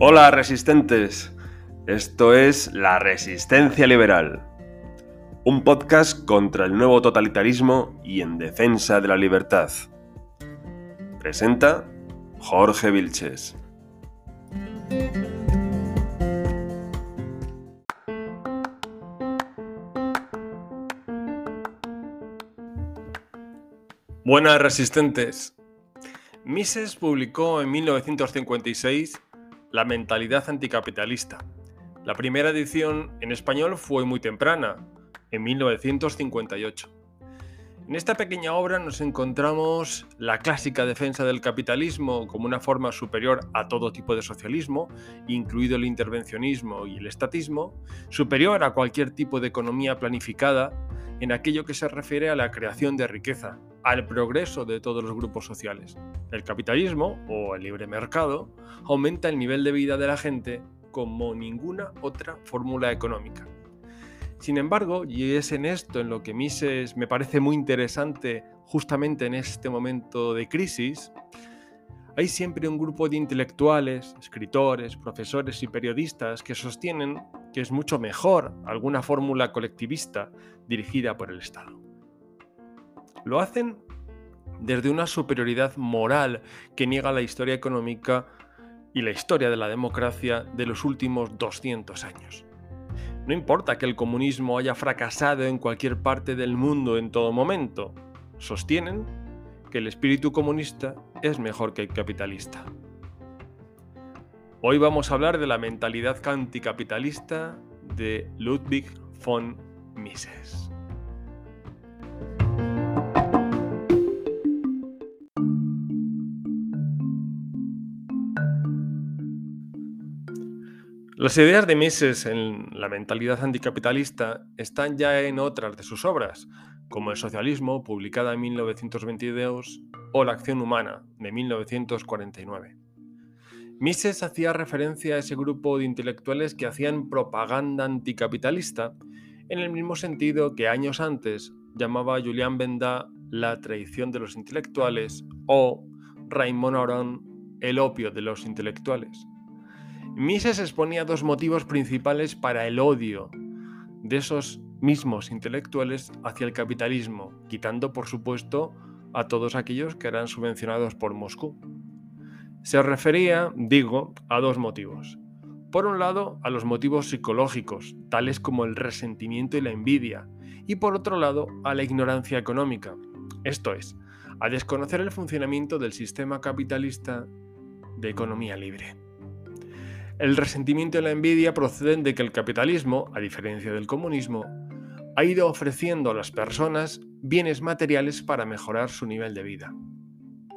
Hola resistentes, esto es La Resistencia Liberal, un podcast contra el nuevo totalitarismo y en defensa de la libertad. Presenta Jorge Vilches. Buenas resistentes. Mises publicó en 1956 La mentalidad anticapitalista. La primera edición en español fue muy temprana, en 1958. En esta pequeña obra nos encontramos la clásica defensa del capitalismo como una forma superior a todo tipo de socialismo, incluido el intervencionismo y el estatismo, superior a cualquier tipo de economía planificada en aquello que se refiere a la creación de riqueza, al progreso de todos los grupos sociales. El capitalismo, o el libre mercado, aumenta el nivel de vida de la gente como ninguna otra fórmula económica. Sin embargo, y es en esto en lo que Mises me parece muy interesante justamente en este momento de crisis, hay siempre un grupo de intelectuales, escritores, profesores y periodistas que sostienen que es mucho mejor alguna fórmula colectivista dirigida por el Estado. Lo hacen desde una superioridad moral que niega la historia económica y la historia de la democracia de los últimos 200 años. No importa que el comunismo haya fracasado en cualquier parte del mundo en todo momento, sostienen que el espíritu comunista es mejor que el capitalista. Hoy vamos a hablar de la mentalidad anticapitalista de Ludwig von Mises. Las ideas de Mises en la mentalidad anticapitalista están ya en otras de sus obras, como El socialismo, publicada en 1922, o La acción humana, de 1949. Mises hacía referencia a ese grupo de intelectuales que hacían propaganda anticapitalista, en el mismo sentido que años antes llamaba a Julián Benda la traición de los intelectuales o Raymond Aron el opio de los intelectuales. Mises exponía dos motivos principales para el odio de esos mismos intelectuales hacia el capitalismo, quitando por supuesto a todos aquellos que eran subvencionados por Moscú. Se refería, digo, a dos motivos. Por un lado, a los motivos psicológicos, tales como el resentimiento y la envidia, y por otro lado, a la ignorancia económica, esto es, a desconocer el funcionamiento del sistema capitalista de economía libre. El resentimiento y la envidia proceden de que el capitalismo, a diferencia del comunismo, ha ido ofreciendo a las personas bienes materiales para mejorar su nivel de vida.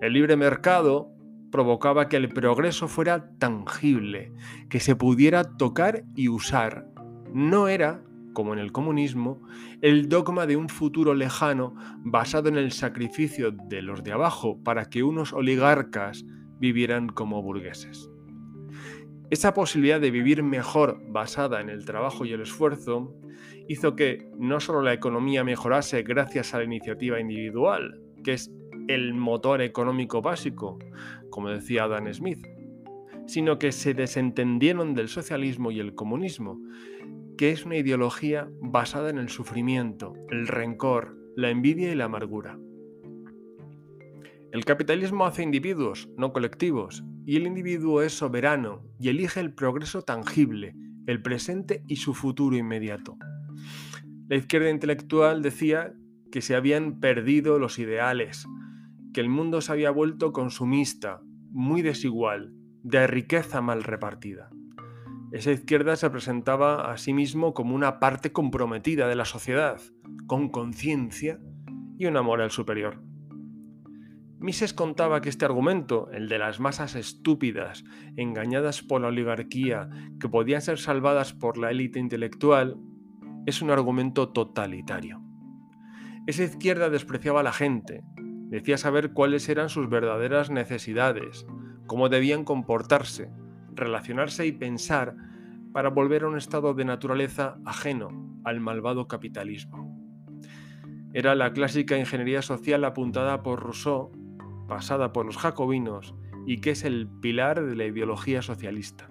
El libre mercado provocaba que el progreso fuera tangible, que se pudiera tocar y usar. No era, como en el comunismo, el dogma de un futuro lejano basado en el sacrificio de los de abajo para que unos oligarcas vivieran como burgueses. Esa posibilidad de vivir mejor basada en el trabajo y el esfuerzo hizo que no solo la economía mejorase gracias a la iniciativa individual, que es el motor económico básico, como decía Adam Smith, sino que se desentendieron del socialismo y el comunismo, que es una ideología basada en el sufrimiento, el rencor, la envidia y la amargura. El capitalismo hace individuos, no colectivos, y el individuo es soberano y elige el progreso tangible, el presente y su futuro inmediato. La izquierda intelectual decía que se habían perdido los ideales, que el mundo se había vuelto consumista, muy desigual, de riqueza mal repartida. Esa izquierda se presentaba a sí mismo como una parte comprometida de la sociedad, con conciencia y una moral superior. Mises contaba que este argumento, el de las masas estúpidas, engañadas por la oligarquía, que podían ser salvadas por la élite intelectual, es un argumento totalitario. Esa izquierda despreciaba a la gente, decía saber cuáles eran sus verdaderas necesidades, cómo debían comportarse, relacionarse y pensar para volver a un estado de naturaleza ajeno al malvado capitalismo. Era la clásica ingeniería social apuntada por Rousseau pasada por los jacobinos y que es el pilar de la ideología socialista.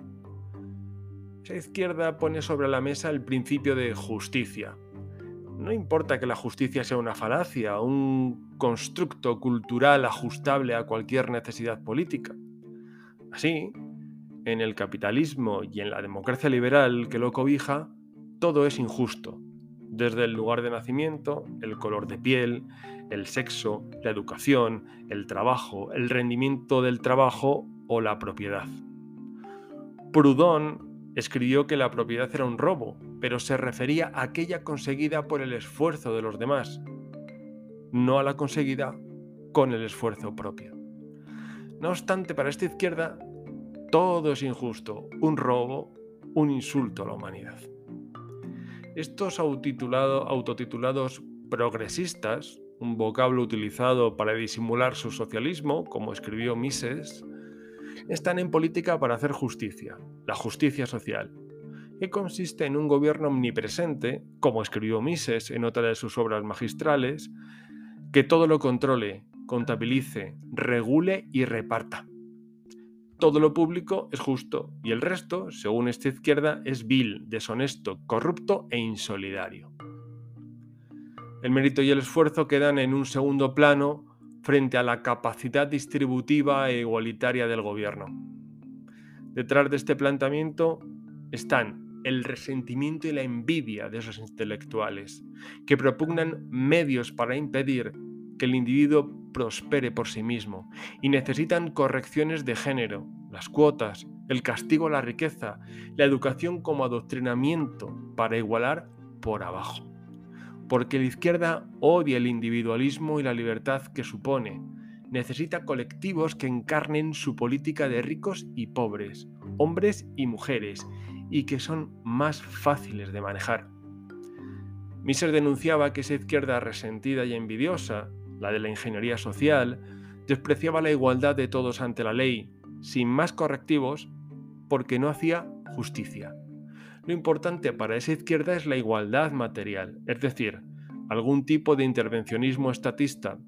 esa izquierda pone sobre la mesa el principio de justicia. No importa que la justicia sea una falacia, un constructo cultural ajustable a cualquier necesidad política. Así, en el capitalismo y en la democracia liberal que lo cobija, todo es injusto, desde el lugar de nacimiento, el color de piel, el sexo, la educación, el trabajo, el rendimiento del trabajo o la propiedad. Proudhon escribió que la propiedad era un robo, pero se refería a aquella conseguida por el esfuerzo de los demás, no a la conseguida con el esfuerzo propio. No obstante, para esta izquierda, todo es injusto, un robo, un insulto a la humanidad. Estos autotitulados progresistas, un vocablo utilizado para disimular su socialismo, como escribió Mises, están en política para hacer justicia, la justicia social, que consiste en un gobierno omnipresente, como escribió Mises en otra de sus obras magistrales, que todo lo controle, contabilice, regule y reparta. Todo lo público es justo y el resto, según esta izquierda, es vil, deshonesto, corrupto e insolidario. El mérito y el esfuerzo quedan en un segundo plano frente a la capacidad distributiva e igualitaria del gobierno. Detrás de este planteamiento están el resentimiento y la envidia de esos intelectuales, que propugnan medios para impedir que el individuo prospere por sí mismo y necesitan correcciones de género, las cuotas, el castigo a la riqueza, la educación como adoctrinamiento para igualar por abajo porque la izquierda odia el individualismo y la libertad que supone. Necesita colectivos que encarnen su política de ricos y pobres, hombres y mujeres, y que son más fáciles de manejar. Miser denunciaba que esa izquierda resentida y envidiosa, la de la ingeniería social, despreciaba la igualdad de todos ante la ley, sin más correctivos, porque no hacía justicia. Lo importante para esa izquierda es la igualdad material, es decir, algún tipo de intervencionismo estatista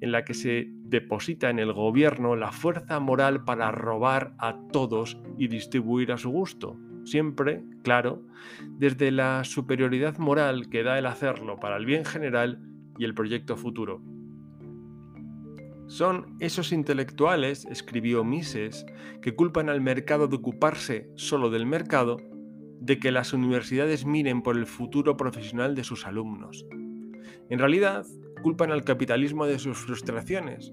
en la que se deposita en el gobierno la fuerza moral para robar a todos y distribuir a su gusto. Siempre, claro, desde la superioridad moral que da el hacerlo para el bien general y el proyecto futuro. Son esos intelectuales, escribió Mises, que culpan al mercado de ocuparse solo del mercado de que las universidades miren por el futuro profesional de sus alumnos. En realidad, culpan al capitalismo de sus frustraciones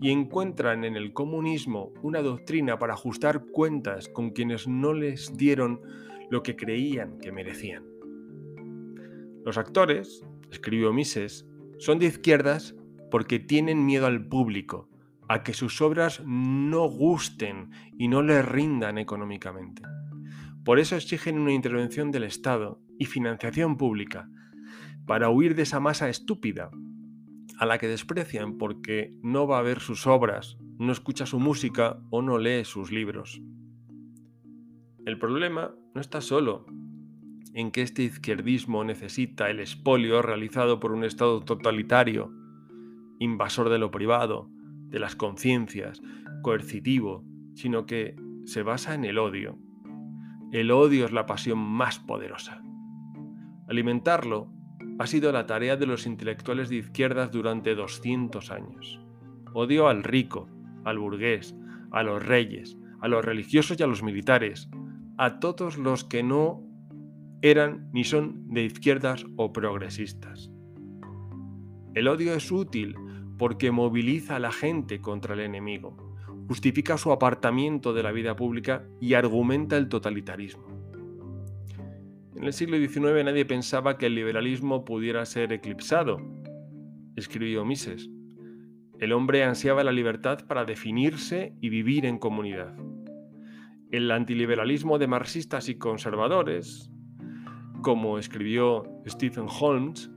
y encuentran en el comunismo una doctrina para ajustar cuentas con quienes no les dieron lo que creían que merecían. Los actores, escribió Mises, son de izquierdas porque tienen miedo al público, a que sus obras no gusten y no les rindan económicamente. Por eso exigen una intervención del Estado y financiación pública, para huir de esa masa estúpida, a la que desprecian porque no va a ver sus obras, no escucha su música o no lee sus libros. El problema no está solo en que este izquierdismo necesita el expolio realizado por un Estado totalitario, invasor de lo privado, de las conciencias, coercitivo, sino que se basa en el odio, el odio es la pasión más poderosa. Alimentarlo ha sido la tarea de los intelectuales de izquierdas durante 200 años. Odio al rico, al burgués, a los reyes, a los religiosos y a los militares, a todos los que no eran ni son de izquierdas o progresistas. El odio es útil porque moviliza a la gente contra el enemigo justifica su apartamiento de la vida pública y argumenta el totalitarismo. En el siglo XIX nadie pensaba que el liberalismo pudiera ser eclipsado, escribió Mises. El hombre ansiaba la libertad para definirse y vivir en comunidad. El antiliberalismo de marxistas y conservadores, como escribió Stephen Holmes,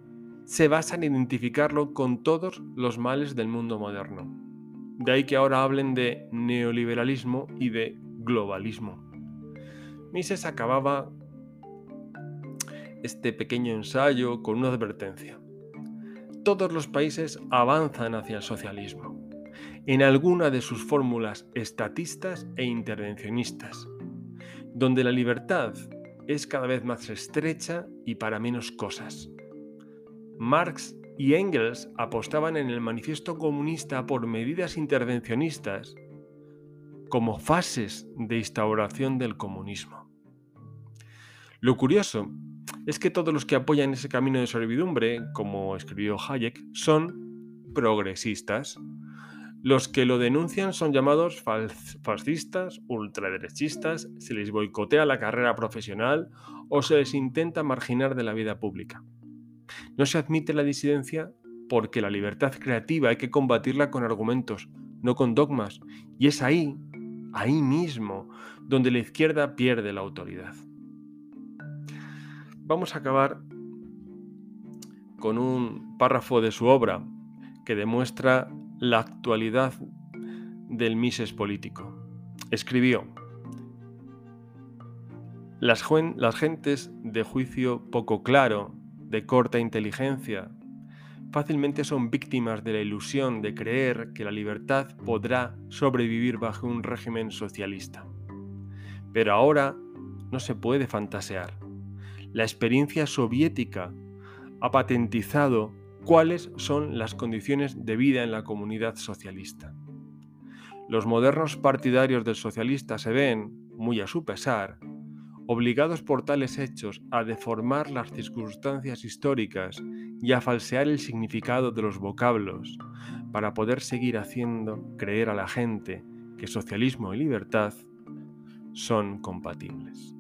se basa en identificarlo con todos los males del mundo moderno. De ahí que ahora hablen de neoliberalismo y de globalismo. Mises acababa este pequeño ensayo con una advertencia. Todos los países avanzan hacia el socialismo, en alguna de sus fórmulas estatistas e intervencionistas, donde la libertad es cada vez más estrecha y para menos cosas. Marx y Engels apostaban en el manifiesto comunista por medidas intervencionistas como fases de instauración del comunismo. Lo curioso es que todos los que apoyan ese camino de servidumbre, como escribió Hayek, son progresistas. Los que lo denuncian son llamados fascistas, ultraderechistas, se les boicotea la carrera profesional o se les intenta marginar de la vida pública. No se admite la disidencia porque la libertad creativa hay que combatirla con argumentos, no con dogmas. Y es ahí, ahí mismo, donde la izquierda pierde la autoridad. Vamos a acabar con un párrafo de su obra que demuestra la actualidad del Mises político. Escribió, las, las gentes de juicio poco claro de corta inteligencia, fácilmente son víctimas de la ilusión de creer que la libertad podrá sobrevivir bajo un régimen socialista. Pero ahora no se puede fantasear. La experiencia soviética ha patentizado cuáles son las condiciones de vida en la comunidad socialista. Los modernos partidarios del socialista se ven, muy a su pesar, obligados por tales hechos a deformar las circunstancias históricas y a falsear el significado de los vocablos, para poder seguir haciendo creer a la gente que socialismo y libertad son compatibles.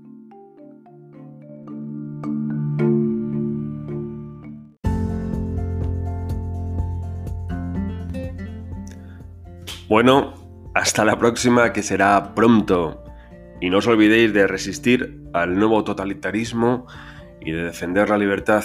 Bueno, hasta la próxima que será pronto. Y no os olvidéis de resistir al nuevo totalitarismo y de defender la libertad